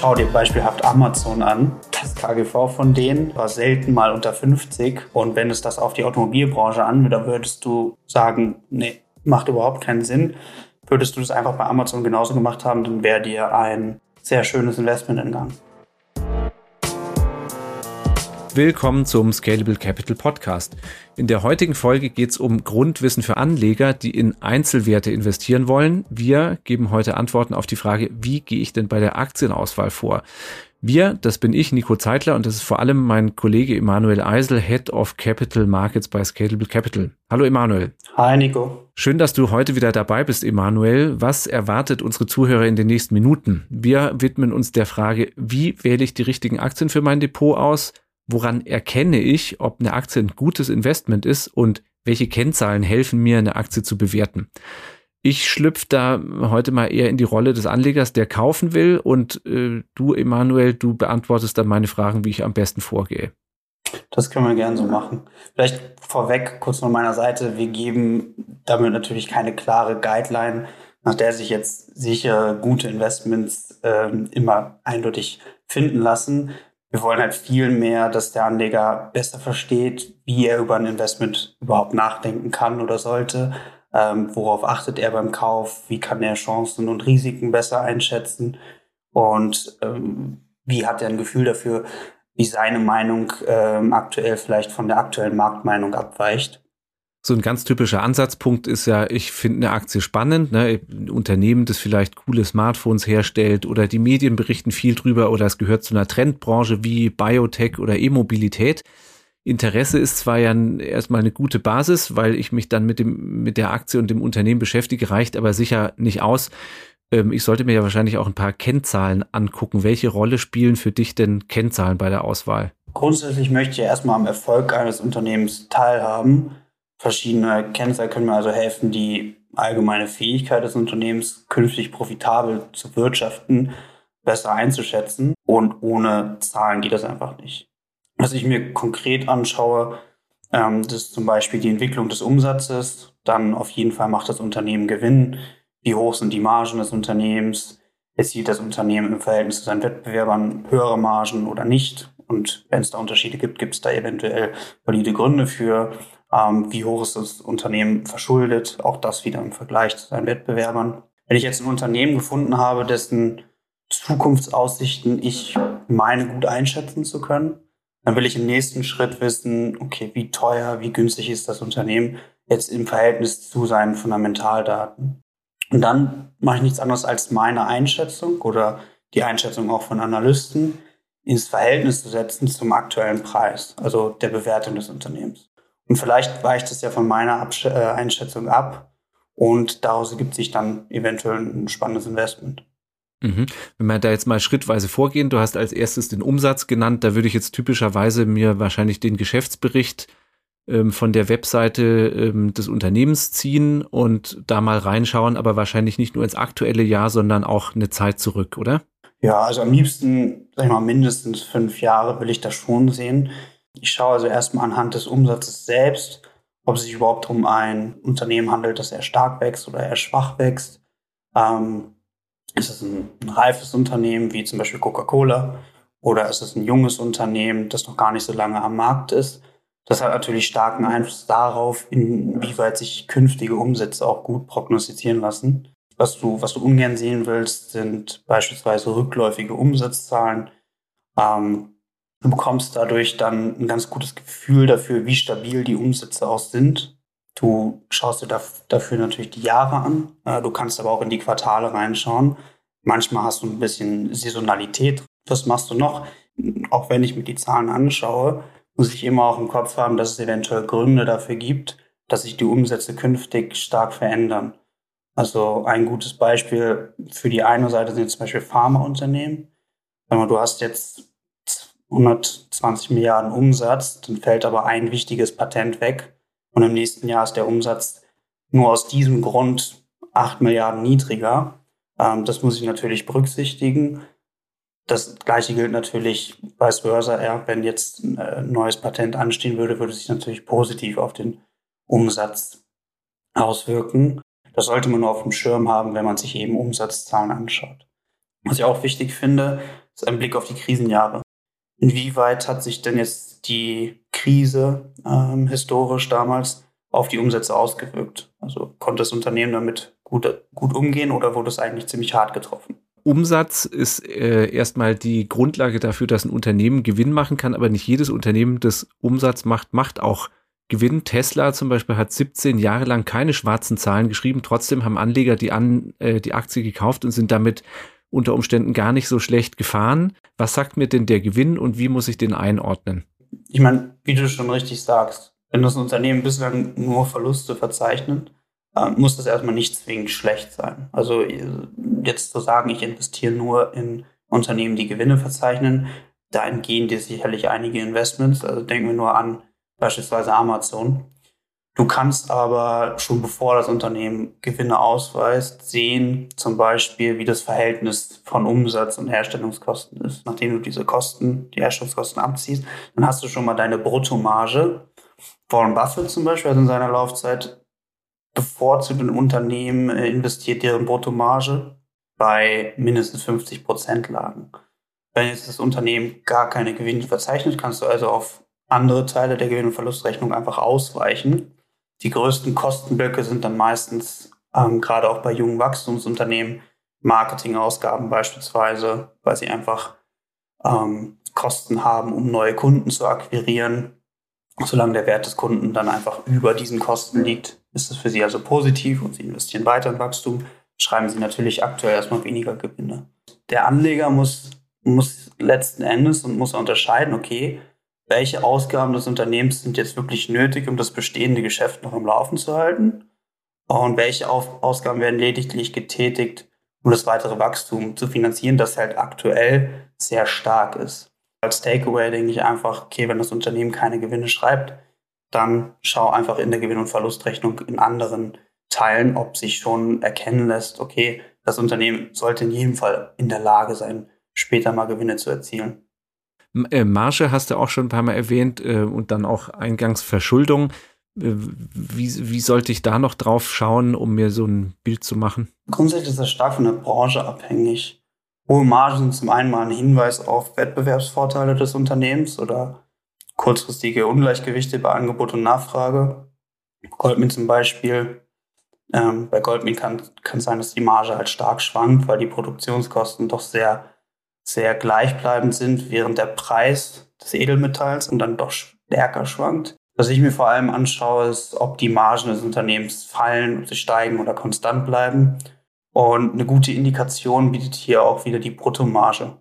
Schau dir beispielhaft Amazon an. Das KGV von denen war selten mal unter 50. Und wenn es das auf die Automobilbranche anwendet, dann würdest du sagen, nee, macht überhaupt keinen Sinn. Würdest du das einfach bei Amazon genauso gemacht haben, dann wäre dir ein sehr schönes Investment entgangen. Willkommen zum Scalable Capital Podcast. In der heutigen Folge geht es um Grundwissen für Anleger, die in Einzelwerte investieren wollen. Wir geben heute Antworten auf die Frage, wie gehe ich denn bei der Aktienauswahl vor? Wir, das bin ich, Nico Zeitler, und das ist vor allem mein Kollege Emanuel Eisel, Head of Capital Markets bei Scalable Capital. Hallo Emanuel. Hi Nico. Schön, dass du heute wieder dabei bist, Emanuel. Was erwartet unsere Zuhörer in den nächsten Minuten? Wir widmen uns der Frage, wie wähle ich die richtigen Aktien für mein Depot aus? Woran erkenne ich, ob eine Aktie ein gutes Investment ist und welche Kennzahlen helfen mir, eine Aktie zu bewerten. Ich schlüpfe da heute mal eher in die Rolle des Anlegers, der kaufen will und äh, du, Emanuel, du beantwortest dann meine Fragen, wie ich am besten vorgehe. Das können wir gerne so machen. Vielleicht vorweg kurz von meiner Seite. Wir geben damit natürlich keine klare Guideline, nach der sich jetzt sicher gute Investments äh, immer eindeutig finden lassen. Wir wollen halt viel mehr, dass der Anleger besser versteht, wie er über ein Investment überhaupt nachdenken kann oder sollte. Ähm, worauf achtet er beim Kauf? Wie kann er Chancen und Risiken besser einschätzen? Und ähm, wie hat er ein Gefühl dafür, wie seine Meinung ähm, aktuell vielleicht von der aktuellen Marktmeinung abweicht? So ein ganz typischer Ansatzpunkt ist ja, ich finde eine Aktie spannend, ne? ein Unternehmen, das vielleicht coole Smartphones herstellt oder die Medien berichten viel drüber oder es gehört zu einer Trendbranche wie Biotech oder E-Mobilität. Interesse ist zwar ja erstmal eine gute Basis, weil ich mich dann mit dem, mit der Aktie und dem Unternehmen beschäftige, reicht aber sicher nicht aus. Ähm, ich sollte mir ja wahrscheinlich auch ein paar Kennzahlen angucken. Welche Rolle spielen für dich denn Kennzahlen bei der Auswahl? Grundsätzlich möchte ich erstmal am Erfolg eines Unternehmens teilhaben Verschiedene Kennzahlen können mir also helfen, die allgemeine Fähigkeit des Unternehmens künftig profitabel zu wirtschaften, besser einzuschätzen. Und ohne Zahlen geht das einfach nicht. Was ich mir konkret anschaue, ähm, das ist zum Beispiel die Entwicklung des Umsatzes. Dann auf jeden Fall macht das Unternehmen Gewinn. Wie hoch sind die Margen des Unternehmens? Erzielt das Unternehmen im Verhältnis zu seinen Wettbewerbern höhere Margen oder nicht? Und wenn es da Unterschiede gibt, gibt es da eventuell valide Gründe für ähm, wie hoch ist das Unternehmen verschuldet, auch das wieder im Vergleich zu seinen Wettbewerbern. Wenn ich jetzt ein Unternehmen gefunden habe, dessen Zukunftsaussichten ich meine gut einschätzen zu können, dann will ich im nächsten Schritt wissen, okay, wie teuer, wie günstig ist das Unternehmen jetzt im Verhältnis zu seinen Fundamentaldaten. Und dann mache ich nichts anderes als meine Einschätzung oder die Einschätzung auch von Analysten ins Verhältnis zu setzen zum aktuellen Preis, also der Bewertung des Unternehmens. Und vielleicht weicht es ja von meiner Absch äh, Einschätzung ab und daraus ergibt sich dann eventuell ein spannendes Investment. Mhm. Wenn wir da jetzt mal schrittweise vorgehen, du hast als erstes den Umsatz genannt, da würde ich jetzt typischerweise mir wahrscheinlich den Geschäftsbericht ähm, von der Webseite ähm, des Unternehmens ziehen und da mal reinschauen, aber wahrscheinlich nicht nur ins aktuelle Jahr, sondern auch eine Zeit zurück, oder? Ja, also am liebsten, sag ich mal, mindestens fünf Jahre will ich das schon sehen. Ich schaue also erstmal anhand des Umsatzes selbst, ob es sich überhaupt um ein Unternehmen handelt, das eher stark wächst oder eher schwach wächst. Ähm, ist es ein, ein reifes Unternehmen wie zum Beispiel Coca-Cola oder ist es ein junges Unternehmen, das noch gar nicht so lange am Markt ist? Das hat natürlich starken Einfluss darauf, inwieweit sich künftige Umsätze auch gut prognostizieren lassen. Was du, was du ungern sehen willst, sind beispielsweise rückläufige Umsatzzahlen. Ähm, Du bekommst dadurch dann ein ganz gutes Gefühl dafür, wie stabil die Umsätze auch sind. Du schaust dir dafür natürlich die Jahre an. Du kannst aber auch in die Quartale reinschauen. Manchmal hast du ein bisschen Saisonalität. Was machst du noch? Auch wenn ich mir die Zahlen anschaue, muss ich immer auch im Kopf haben, dass es eventuell Gründe dafür gibt, dass sich die Umsätze künftig stark verändern. Also ein gutes Beispiel für die eine Seite sind zum Beispiel Pharmaunternehmen. Du hast jetzt 120 Milliarden Umsatz, dann fällt aber ein wichtiges Patent weg und im nächsten Jahr ist der Umsatz nur aus diesem Grund 8 Milliarden niedriger. Ähm, das muss ich natürlich berücksichtigen. Das gleiche gilt natürlich vice versa. Ja, wenn jetzt ein äh, neues Patent anstehen würde, würde sich natürlich positiv auf den Umsatz auswirken. Das sollte man nur auf dem Schirm haben, wenn man sich eben Umsatzzahlen anschaut. Was ich auch wichtig finde, ist ein Blick auf die Krisenjahre. Inwieweit hat sich denn jetzt die Krise ähm, historisch damals auf die Umsätze ausgewirkt? Also konnte das Unternehmen damit gut, gut umgehen oder wurde es eigentlich ziemlich hart getroffen? Umsatz ist äh, erstmal die Grundlage dafür, dass ein Unternehmen Gewinn machen kann, aber nicht jedes Unternehmen, das Umsatz macht, macht auch Gewinn. Tesla zum Beispiel hat 17 Jahre lang keine schwarzen Zahlen geschrieben. Trotzdem haben Anleger die, an, äh, die Aktie gekauft und sind damit unter Umständen gar nicht so schlecht gefahren. Was sagt mir denn der Gewinn und wie muss ich den einordnen? Ich meine, wie du schon richtig sagst, wenn das Unternehmen bislang nur Verluste verzeichnet, äh, muss das erstmal nicht zwingend schlecht sein. Also äh, jetzt zu sagen, ich investiere nur in Unternehmen, die Gewinne verzeichnen, da entgehen dir sicherlich einige Investments. Also denken wir nur an beispielsweise Amazon. Du kannst aber schon bevor das Unternehmen Gewinne ausweist, sehen zum Beispiel, wie das Verhältnis von Umsatz und Herstellungskosten ist. Nachdem du diese Kosten, die Herstellungskosten abziehst, dann hast du schon mal deine Bruttomarge. Warren Buffett zum Beispiel hat in seiner Laufzeit bevorzugt in Unternehmen äh, investiert, deren Bruttomarge bei mindestens 50 Prozent lagen. Wenn jetzt das Unternehmen gar keine Gewinne verzeichnet, kannst du also auf andere Teile der Gewinn- und Verlustrechnung einfach ausweichen. Die größten Kostenblöcke sind dann meistens, ähm, gerade auch bei jungen Wachstumsunternehmen, Marketingausgaben beispielsweise, weil sie einfach ähm, Kosten haben, um neue Kunden zu akquirieren Solange der Wert des Kunden dann einfach über diesen Kosten liegt, ist es für Sie also positiv und Sie investieren weiter in Wachstum, schreiben Sie natürlich aktuell erstmal weniger Gewinne. Der Anleger muss, muss letzten Endes und muss unterscheiden, okay, welche Ausgaben des Unternehmens sind jetzt wirklich nötig, um das bestehende Geschäft noch im Laufen zu halten und welche Ausgaben werden lediglich getätigt, um das weitere Wachstum zu finanzieren, das halt aktuell sehr stark ist als Takeaway denke ich einfach, okay, wenn das Unternehmen keine Gewinne schreibt, dann schau einfach in der Gewinn- und Verlustrechnung in anderen Teilen, ob sich schon erkennen lässt, okay, das Unternehmen sollte in jedem Fall in der Lage sein, später mal Gewinne zu erzielen. Äh, Marge hast du auch schon ein paar Mal erwähnt äh, und dann auch Eingangsverschuldung. Äh, wie, wie sollte ich da noch drauf schauen, um mir so ein Bild zu machen? Grundsätzlich ist das stark von der Branche abhängig. Hohe Margen sind zum einen mal ein Hinweis auf Wettbewerbsvorteile des Unternehmens oder kurzfristige Ungleichgewichte bei Angebot und Nachfrage. Goldmin zum Beispiel. Ähm, bei Goldmin kann, kann sein, dass die Marge halt stark schwankt, weil die Produktionskosten doch sehr, sehr gleichbleibend sind, während der Preis des Edelmetalls und dann doch stärker schwankt. Was ich mir vor allem anschaue, ist, ob die Margen des Unternehmens fallen, ob sie steigen oder konstant bleiben. Und eine gute Indikation bietet hier auch wieder die Bruttomarge.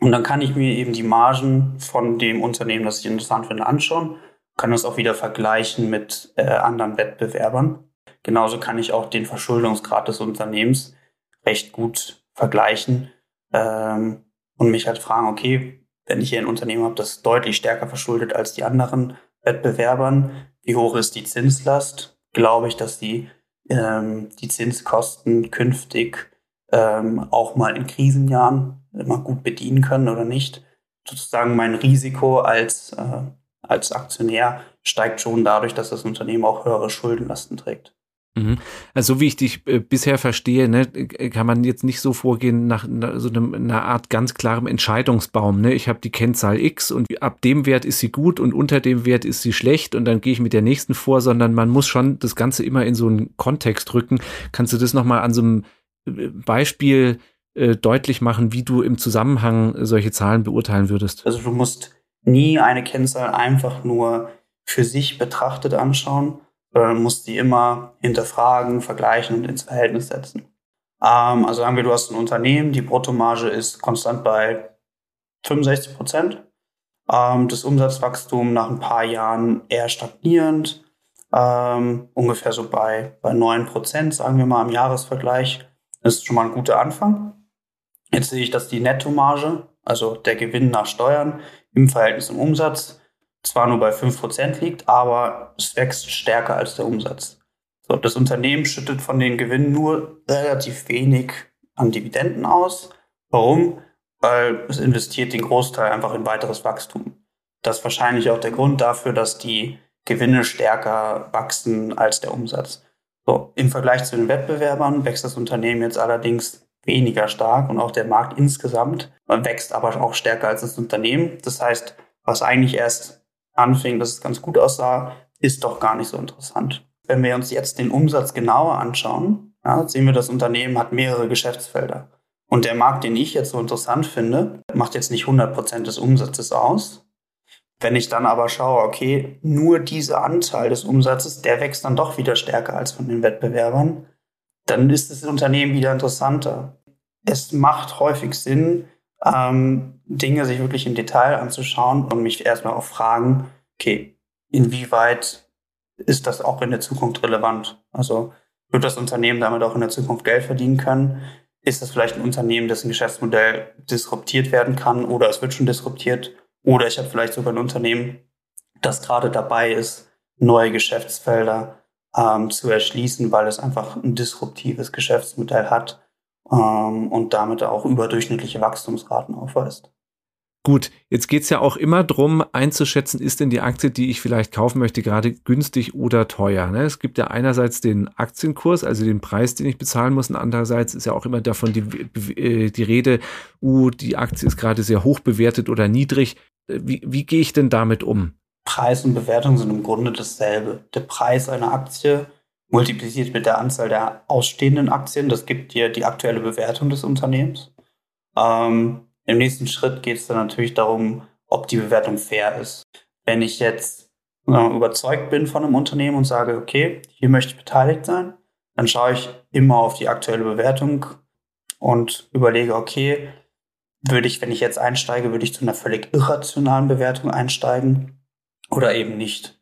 Und dann kann ich mir eben die Margen von dem Unternehmen, das ich interessant finde, anschauen, kann das auch wieder vergleichen mit äh, anderen Wettbewerbern. Genauso kann ich auch den Verschuldungsgrad des Unternehmens recht gut vergleichen ähm, und mich halt fragen, okay, wenn ich hier ein Unternehmen habe, das deutlich stärker verschuldet als die anderen Wettbewerbern, wie hoch ist die Zinslast? Glaube ich, dass die ähm, die Zinskosten künftig ähm, auch mal in Krisenjahren immer gut bedienen können oder nicht. Sozusagen mein Risiko als, äh, als Aktionär steigt schon dadurch, dass das Unternehmen auch höhere Schuldenlasten trägt. Mhm. Also so wie ich dich äh, bisher verstehe, ne, kann man jetzt nicht so vorgehen nach, nach so einem, einer Art ganz klarem Entscheidungsbaum. Ne? Ich habe die Kennzahl X und ab dem Wert ist sie gut und unter dem Wert ist sie schlecht und dann gehe ich mit der nächsten vor, sondern man muss schon das Ganze immer in so einen Kontext rücken. Kannst du das nochmal an so einem äh, Beispiel äh, deutlich machen, wie du im Zusammenhang solche Zahlen beurteilen würdest? Also du musst nie eine Kennzahl einfach nur für sich betrachtet anschauen, sondern musst die immer hinterfragen, vergleichen und ins Verhältnis setzen. Ähm, also sagen wir, du hast ein Unternehmen, die Bruttomarge ist konstant bei 65 Prozent. Ähm, das Umsatzwachstum nach ein paar Jahren eher stagnierend, ähm, ungefähr so bei, bei 9 Prozent, sagen wir mal im Jahresvergleich. Das ist schon mal ein guter Anfang. Jetzt sehe ich, dass die Nettomarge, also der Gewinn nach Steuern im Verhältnis zum Umsatz, zwar nur bei 5% liegt, aber es wächst stärker als der Umsatz. So, das Unternehmen schüttet von den Gewinnen nur relativ wenig an Dividenden aus. Warum? Weil es investiert den Großteil einfach in weiteres Wachstum. Das ist wahrscheinlich auch der Grund dafür, dass die Gewinne stärker wachsen als der Umsatz. So, Im Vergleich zu den Wettbewerbern wächst das Unternehmen jetzt allerdings weniger stark und auch der Markt insgesamt wächst aber auch stärker als das Unternehmen. Das heißt, was eigentlich erst anfing, dass es ganz gut aussah, ist doch gar nicht so interessant. Wenn wir uns jetzt den Umsatz genauer anschauen, ja, sehen wir, das Unternehmen hat mehrere Geschäftsfelder. Und der Markt, den ich jetzt so interessant finde, macht jetzt nicht 100% des Umsatzes aus. Wenn ich dann aber schaue, okay, nur dieser Anteil des Umsatzes, der wächst dann doch wieder stärker als von den Wettbewerbern, dann ist das Unternehmen wieder interessanter. Es macht häufig Sinn, ähm, Dinge sich wirklich im Detail anzuschauen und mich erstmal auch fragen, okay, inwieweit ist das auch in der Zukunft relevant? Also wird das Unternehmen damit auch in der Zukunft Geld verdienen können? Ist das vielleicht ein Unternehmen, dessen Geschäftsmodell disruptiert werden kann oder es wird schon disruptiert? Oder ich habe vielleicht sogar ein Unternehmen, das gerade dabei ist, neue Geschäftsfelder ähm, zu erschließen, weil es einfach ein disruptives Geschäftsmodell hat und damit auch überdurchschnittliche Wachstumsraten aufweist. Gut, jetzt geht's ja auch immer drum einzuschätzen, ist denn die Aktie, die ich vielleicht kaufen möchte, gerade günstig oder teuer. Ne? Es gibt ja einerseits den Aktienkurs, also den Preis, den ich bezahlen muss, und andererseits ist ja auch immer davon die, äh, die Rede, uh, die Aktie ist gerade sehr hoch bewertet oder niedrig. Wie, wie gehe ich denn damit um? Preis und Bewertung sind im Grunde dasselbe. Der Preis einer Aktie multipliziert mit der Anzahl der ausstehenden Aktien, das gibt dir die aktuelle Bewertung des Unternehmens. Ähm, Im nächsten Schritt geht es dann natürlich darum, ob die Bewertung fair ist. Wenn ich jetzt äh, überzeugt bin von einem Unternehmen und sage, okay, hier möchte ich beteiligt sein, dann schaue ich immer auf die aktuelle Bewertung und überlege, okay, würde ich, wenn ich jetzt einsteige, würde ich zu einer völlig irrationalen Bewertung einsteigen oder eben nicht.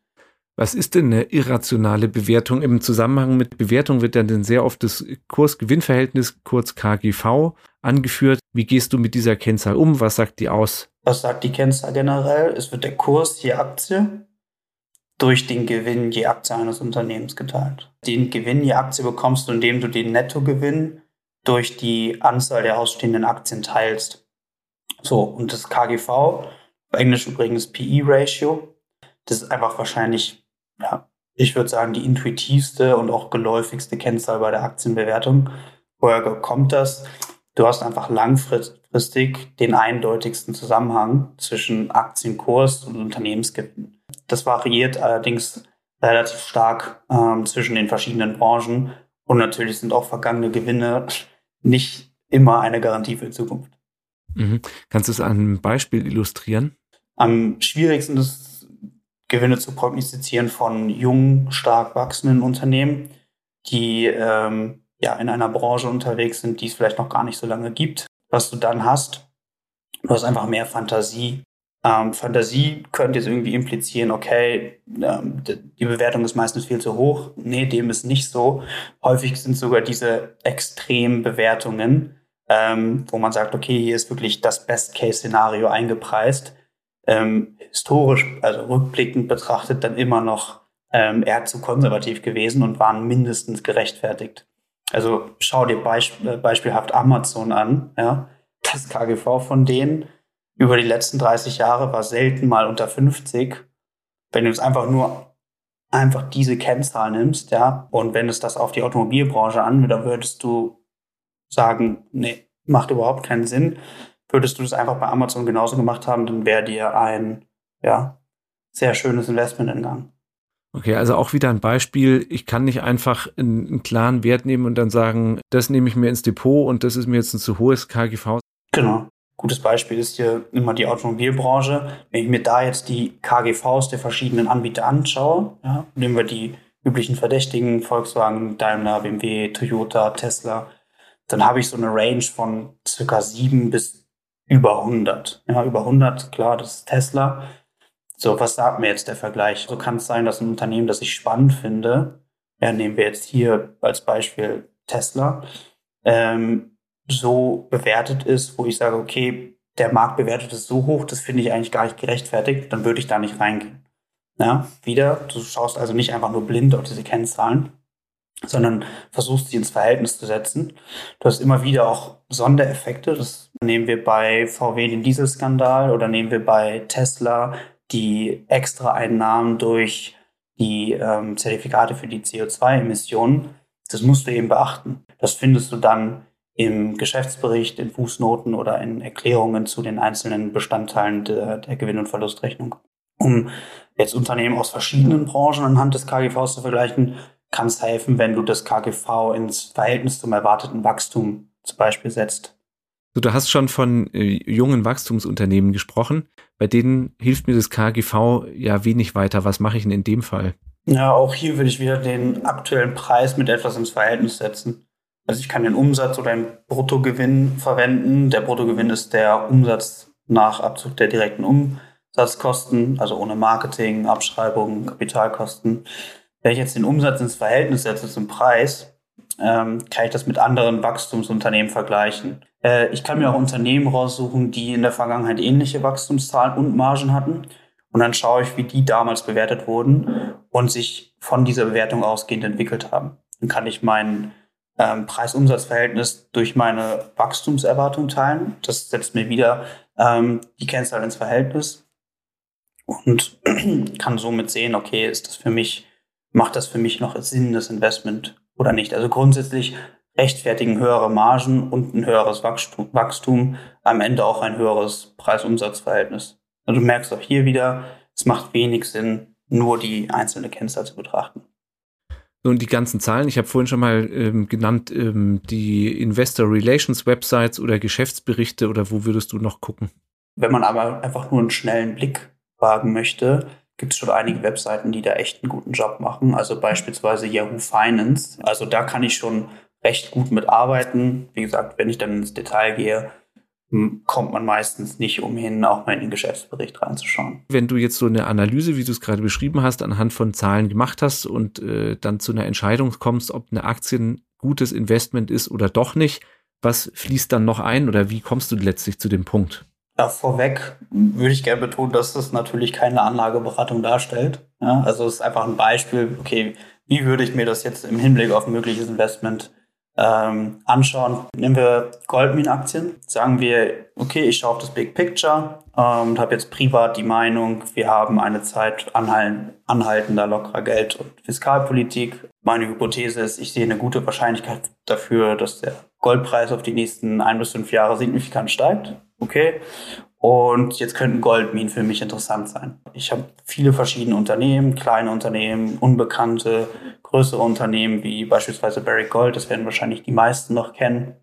Was ist denn eine irrationale Bewertung? Im Zusammenhang mit Bewertung wird dann sehr oft das Kurs-Gewinn-Verhältnis, kurz KGV, angeführt. Wie gehst du mit dieser Kennzahl um? Was sagt die aus? Was sagt die Kennzahl generell? Es wird der Kurs je Aktie durch den Gewinn je Aktie eines Unternehmens geteilt. Den Gewinn je Aktie bekommst du, indem du den Nettogewinn durch die Anzahl der ausstehenden Aktien teilst. So, und das KGV, auf Englisch übrigens PE-Ratio, das ist einfach wahrscheinlich, ja, ich würde sagen, die intuitivste und auch geläufigste Kennzahl bei der Aktienbewertung. Woher kommt das? Du hast einfach langfristig den eindeutigsten Zusammenhang zwischen Aktienkurs und Unternehmensgewinn. Das variiert allerdings relativ stark ähm, zwischen den verschiedenen Branchen und natürlich sind auch vergangene Gewinne nicht immer eine Garantie für die Zukunft. Mhm. Kannst du es an einem Beispiel illustrieren? Am schwierigsten ist Gewinne zu prognostizieren von jungen, stark wachsenden Unternehmen, die ähm, ja in einer Branche unterwegs sind, die es vielleicht noch gar nicht so lange gibt. Was du dann hast, du hast einfach mehr Fantasie. Ähm, Fantasie könnte jetzt irgendwie implizieren, okay, ähm, die Bewertung ist meistens viel zu hoch. Nee, dem ist nicht so. Häufig sind sogar diese extremen Bewertungen ähm, wo man sagt, okay, hier ist wirklich das Best-Case-Szenario eingepreist. Ähm, historisch, also rückblickend betrachtet, dann immer noch ähm, eher zu konservativ gewesen und waren mindestens gerechtfertigt. Also schau dir beisp äh, beispielhaft Amazon an. Ja? Das KGV von denen über die letzten 30 Jahre war selten mal unter 50. Wenn du es einfach nur einfach diese Kennzahl nimmst, ja, und wenn es das auf die Automobilbranche an, dann würdest du sagen, nee, macht überhaupt keinen Sinn. Würdest du das einfach bei Amazon genauso gemacht haben, dann wäre dir ein, ja, sehr schönes Investment entgangen. Okay, also auch wieder ein Beispiel. Ich kann nicht einfach einen, einen, klaren Wert nehmen und dann sagen, das nehme ich mir ins Depot und das ist mir jetzt ein zu hohes KGV. Genau. Gutes Beispiel ist hier immer die Automobilbranche. Wenn ich mir da jetzt die KGVs der verschiedenen Anbieter anschaue, ja, nehmen wir die üblichen Verdächtigen, Volkswagen, Daimler, BMW, Toyota, Tesla, dann habe ich so eine Range von circa 7 bis über 100. Ja, über 100, klar, das ist Tesla. So, was sagt mir jetzt der Vergleich? So kann es sein, dass ein Unternehmen, das ich spannend finde, ja, nehmen wir jetzt hier als Beispiel Tesla, ähm, so bewertet ist, wo ich sage, okay, der Markt bewertet es so hoch, das finde ich eigentlich gar nicht gerechtfertigt, dann würde ich da nicht reingehen. Ja, wieder, du schaust also nicht einfach nur blind auf diese Kennzahlen, sondern versuchst sie ins Verhältnis zu setzen. Du hast immer wieder auch Sondereffekte. Das nehmen wir bei VW den Dieselskandal oder nehmen wir bei Tesla die extra Einnahmen durch die ähm, Zertifikate für die CO2-Emissionen. Das musst du eben beachten. Das findest du dann im Geschäftsbericht, in Fußnoten oder in Erklärungen zu den einzelnen Bestandteilen der, der Gewinn- und Verlustrechnung. Um jetzt Unternehmen aus verschiedenen Branchen anhand des KGVs zu vergleichen, kann es helfen, wenn du das KGV ins Verhältnis zum erwarteten Wachstum zum Beispiel setzt. Du hast schon von äh, jungen Wachstumsunternehmen gesprochen. Bei denen hilft mir das KGV ja wenig weiter. Was mache ich denn in dem Fall? Ja, auch hier würde ich wieder den aktuellen Preis mit etwas ins Verhältnis setzen. Also ich kann den Umsatz oder den Bruttogewinn verwenden. Der Bruttogewinn ist der Umsatz nach Abzug der direkten Umsatzkosten, also ohne Marketing, Abschreibungen, Kapitalkosten. Wenn ich jetzt den Umsatz ins Verhältnis setze zum Preis, ähm, kann ich das mit anderen Wachstumsunternehmen vergleichen. Äh, ich kann mir auch Unternehmen raussuchen, die in der Vergangenheit ähnliche Wachstumszahlen und Margen hatten. Und dann schaue ich, wie die damals bewertet wurden und sich von dieser Bewertung ausgehend entwickelt haben. Dann kann ich meinen ähm, Preis-Umsatz-Verhältnis durch meine Wachstumserwartung teilen. Das setzt mir wieder ähm, die Kennzahl ins Verhältnis und kann somit sehen, okay, ist das für mich, macht das für mich noch Sinn, das Investment oder nicht? Also grundsätzlich rechtfertigen höhere Margen und ein höheres Wachstum, Wachstum am Ende auch ein höheres Preis-Umsatz-Verhältnis. Also du merkst auch hier wieder, es macht wenig Sinn, nur die einzelne Kennzahl zu betrachten. Und die ganzen Zahlen, ich habe vorhin schon mal ähm, genannt, ähm, die Investor Relations Websites oder Geschäftsberichte oder wo würdest du noch gucken? Wenn man aber einfach nur einen schnellen Blick wagen möchte, gibt es schon einige Webseiten, die da echt einen guten Job machen. Also beispielsweise Yahoo Finance. Also da kann ich schon recht gut mitarbeiten. Wie gesagt, wenn ich dann ins Detail gehe, kommt man meistens nicht umhin, auch mal in den Geschäftsbericht reinzuschauen. Wenn du jetzt so eine Analyse, wie du es gerade beschrieben hast, anhand von Zahlen gemacht hast und äh, dann zu einer Entscheidung kommst, ob eine Aktie ein gutes Investment ist oder doch nicht, was fließt dann noch ein oder wie kommst du letztlich zu dem Punkt? Ja, vorweg würde ich gerne betonen, dass das natürlich keine Anlageberatung darstellt. Ja, also es ist einfach ein Beispiel, okay, wie würde ich mir das jetzt im Hinblick auf ein mögliches Investment ähm, anschauen. Nehmen wir Goldmine-Aktien. Sagen wir, okay, ich schaue auf das Big Picture ähm, und habe jetzt privat die Meinung, wir haben eine Zeit anhaltender lockerer Geld- und Fiskalpolitik. Meine Hypothese ist, ich sehe eine gute Wahrscheinlichkeit dafür, dass der Goldpreis auf die nächsten ein bis fünf Jahre signifikant steigt. Okay. Und jetzt könnten Goldminen für mich interessant sein. Ich habe viele verschiedene Unternehmen, kleine Unternehmen, unbekannte, größere Unternehmen wie beispielsweise Barrick Gold, das werden wahrscheinlich die meisten noch kennen.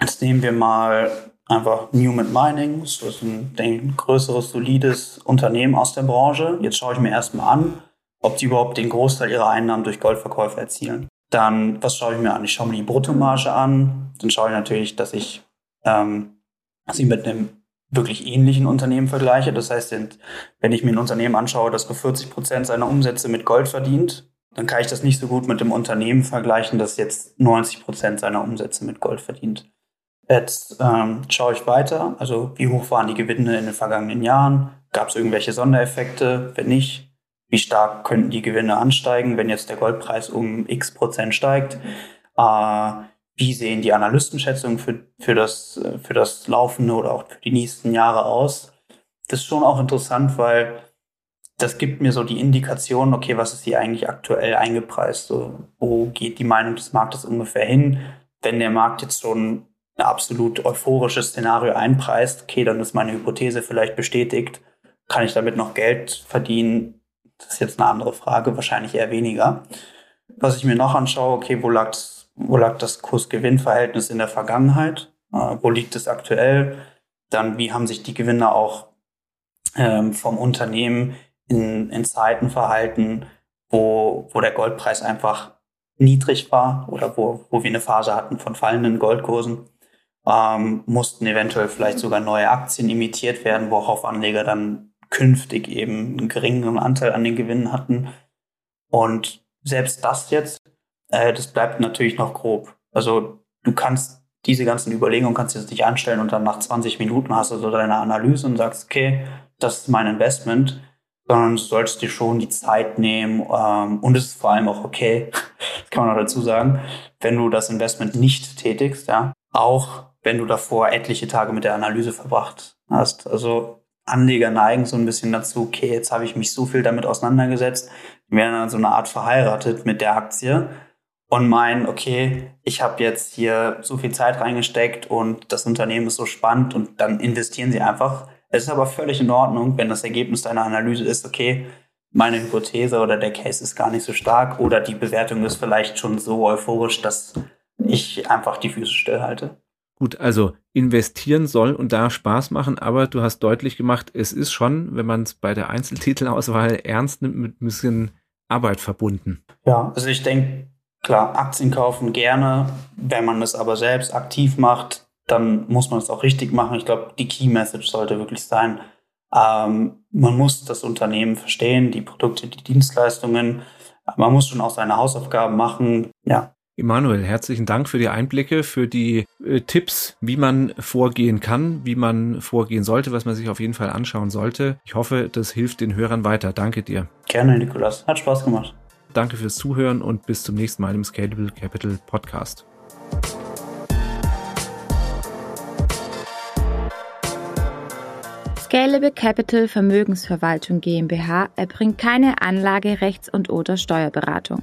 Jetzt nehmen wir mal einfach Newman Mining, das ist ein, ein größeres, solides Unternehmen aus der Branche. Jetzt schaue ich mir erstmal an, ob die überhaupt den Großteil ihrer Einnahmen durch Goldverkäufe erzielen. Dann, was schaue ich mir an? Ich schaue mir die Bruttomarge an. Dann schaue ich natürlich, dass ich ähm, sie mit einem wirklich ähnlichen Unternehmen vergleiche. Das heißt, wenn ich mir ein Unternehmen anschaue, das nur 40 Prozent seiner Umsätze mit Gold verdient, dann kann ich das nicht so gut mit dem Unternehmen vergleichen, das jetzt 90 Prozent seiner Umsätze mit Gold verdient. Jetzt ähm, schaue ich weiter. Also wie hoch waren die Gewinne in den vergangenen Jahren? Gab es irgendwelche Sondereffekte? Wenn nicht, wie stark könnten die Gewinne ansteigen, wenn jetzt der Goldpreis um x Prozent steigt? Äh, wie sehen die Analystenschätzungen für, für, das, für das laufende oder auch für die nächsten Jahre aus? Das ist schon auch interessant, weil das gibt mir so die Indikation, okay, was ist hier eigentlich aktuell eingepreist? So, wo geht die Meinung des Marktes ungefähr hin? Wenn der Markt jetzt schon ein absolut euphorisches Szenario einpreist, okay, dann ist meine Hypothese vielleicht bestätigt. Kann ich damit noch Geld verdienen? Das ist jetzt eine andere Frage, wahrscheinlich eher weniger. Was ich mir noch anschaue, okay, wo lag wo lag das Kurs-Gewinn-Verhältnis in der Vergangenheit? Äh, wo liegt es aktuell? Dann, wie haben sich die Gewinne auch ähm, vom Unternehmen in, in Zeiten verhalten, wo, wo der Goldpreis einfach niedrig war oder wo, wo wir eine Phase hatten von fallenden Goldkursen? Ähm, mussten eventuell vielleicht sogar neue Aktien imitiert werden, worauf Anleger dann künftig eben einen geringeren Anteil an den Gewinnen hatten. Und selbst das jetzt äh, das bleibt natürlich noch grob. Also du kannst diese ganzen Überlegungen kannst du jetzt nicht anstellen und dann nach 20 Minuten hast du so deine Analyse und sagst, okay, das ist mein Investment, sondern du solltest dir schon die Zeit nehmen ähm, und es ist vor allem auch okay, das kann man noch dazu sagen, wenn du das Investment nicht tätigst, ja, auch wenn du davor etliche Tage mit der Analyse verbracht hast. Also Anleger neigen so ein bisschen dazu, okay, jetzt habe ich mich so viel damit auseinandergesetzt, die werden dann so eine Art verheiratet mit der Aktie und meinen, okay, ich habe jetzt hier so viel Zeit reingesteckt und das Unternehmen ist so spannend und dann investieren sie einfach. Es ist aber völlig in Ordnung, wenn das Ergebnis deiner Analyse ist, okay, meine Hypothese oder der Case ist gar nicht so stark oder die Bewertung ist vielleicht schon so euphorisch, dass ich einfach die Füße stillhalte. Gut, also investieren soll und da Spaß machen, aber du hast deutlich gemacht, es ist schon, wenn man es bei der Einzeltitelauswahl ernst nimmt, mit ein bisschen Arbeit verbunden. Ja, also ich denke, klar, Aktien kaufen gerne. Wenn man es aber selbst aktiv macht, dann muss man es auch richtig machen. Ich glaube, die Key Message sollte wirklich sein, ähm, man muss das Unternehmen verstehen, die Produkte, die Dienstleistungen. Man muss schon auch seine Hausaufgaben machen. Ja, Emanuel, herzlichen Dank für die Einblicke, für die äh, Tipps, wie man vorgehen kann, wie man vorgehen sollte, was man sich auf jeden Fall anschauen sollte. Ich hoffe, das hilft den Hörern weiter. Danke dir. Gerne, Nikolas. Hat Spaß gemacht. Danke fürs Zuhören und bis zum nächsten Mal im Scalable Capital Podcast. Scalable Capital Vermögensverwaltung GmbH erbringt keine Anlage, Rechts- und oder Steuerberatung.